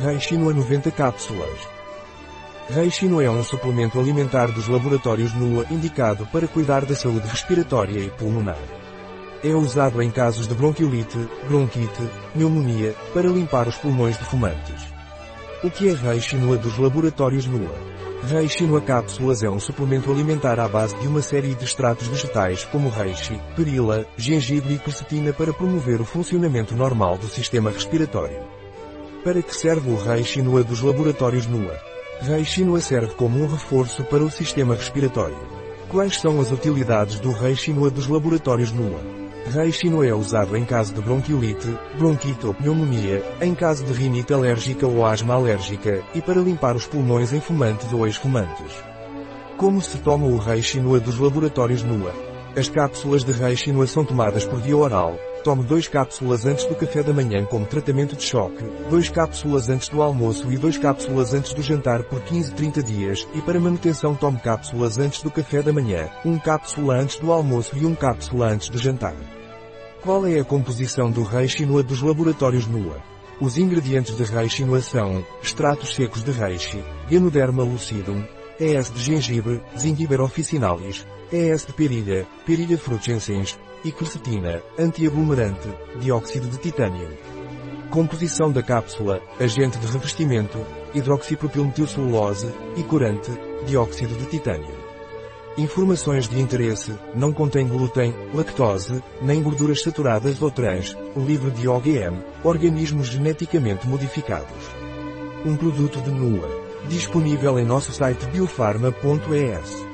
Reichino a 90 cápsulas. Reichino é um suplemento alimentar dos laboratórios NUA indicado para cuidar da saúde respiratória e pulmonar. É usado em casos de bronquiolite, bronquite, pneumonia, para limpar os pulmões de fumantes. O que é Reichinoa dos laboratórios NUA? Reichinoa cápsulas é um suplemento alimentar à base de uma série de extratos vegetais como reishi, perila, gengibre e quercetina para promover o funcionamento normal do sistema respiratório. Para que serve o Reichinoa dos laboratórios NUA? Reichinoa serve como um reforço para o sistema respiratório. Quais são as utilidades do Reichinoa dos laboratórios NUA? Reichinoa é usado em caso de bronquiolite, bronquite ou pneumonia, em caso de rinite alérgica ou asma alérgica, e para limpar os pulmões em fumantes ou ex-fumantes. Como se toma o Reichinoa dos laboratórios NUA? As cápsulas de Reichinoa são tomadas por via oral, Tome 2 cápsulas antes do café da manhã como tratamento de choque, 2 cápsulas antes do almoço e 2 cápsulas antes do jantar por 15-30 dias, e para manutenção tome cápsulas antes do café da manhã, 1 cápsula antes do almoço e 1 cápsula antes do jantar. Qual é a composição do reishi dos laboratórios NUA? Os ingredientes de reishi são, extratos secos de reishi, Ganoderma lucidum, ES de gengibre, Zingiber officinalis, ES de perilha, Perilha frutescens, e quercetina, antiaglomerante, dióxido de titânio. Composição da cápsula, agente de revestimento, hidroxipropilmetilcelulose, e corante, dióxido de titânio. Informações de interesse, não contém glúten, lactose, nem gorduras saturadas ou trans, livre de OGM, organismos geneticamente modificados. Um produto de NUA. Disponível em nosso site biofarma.es.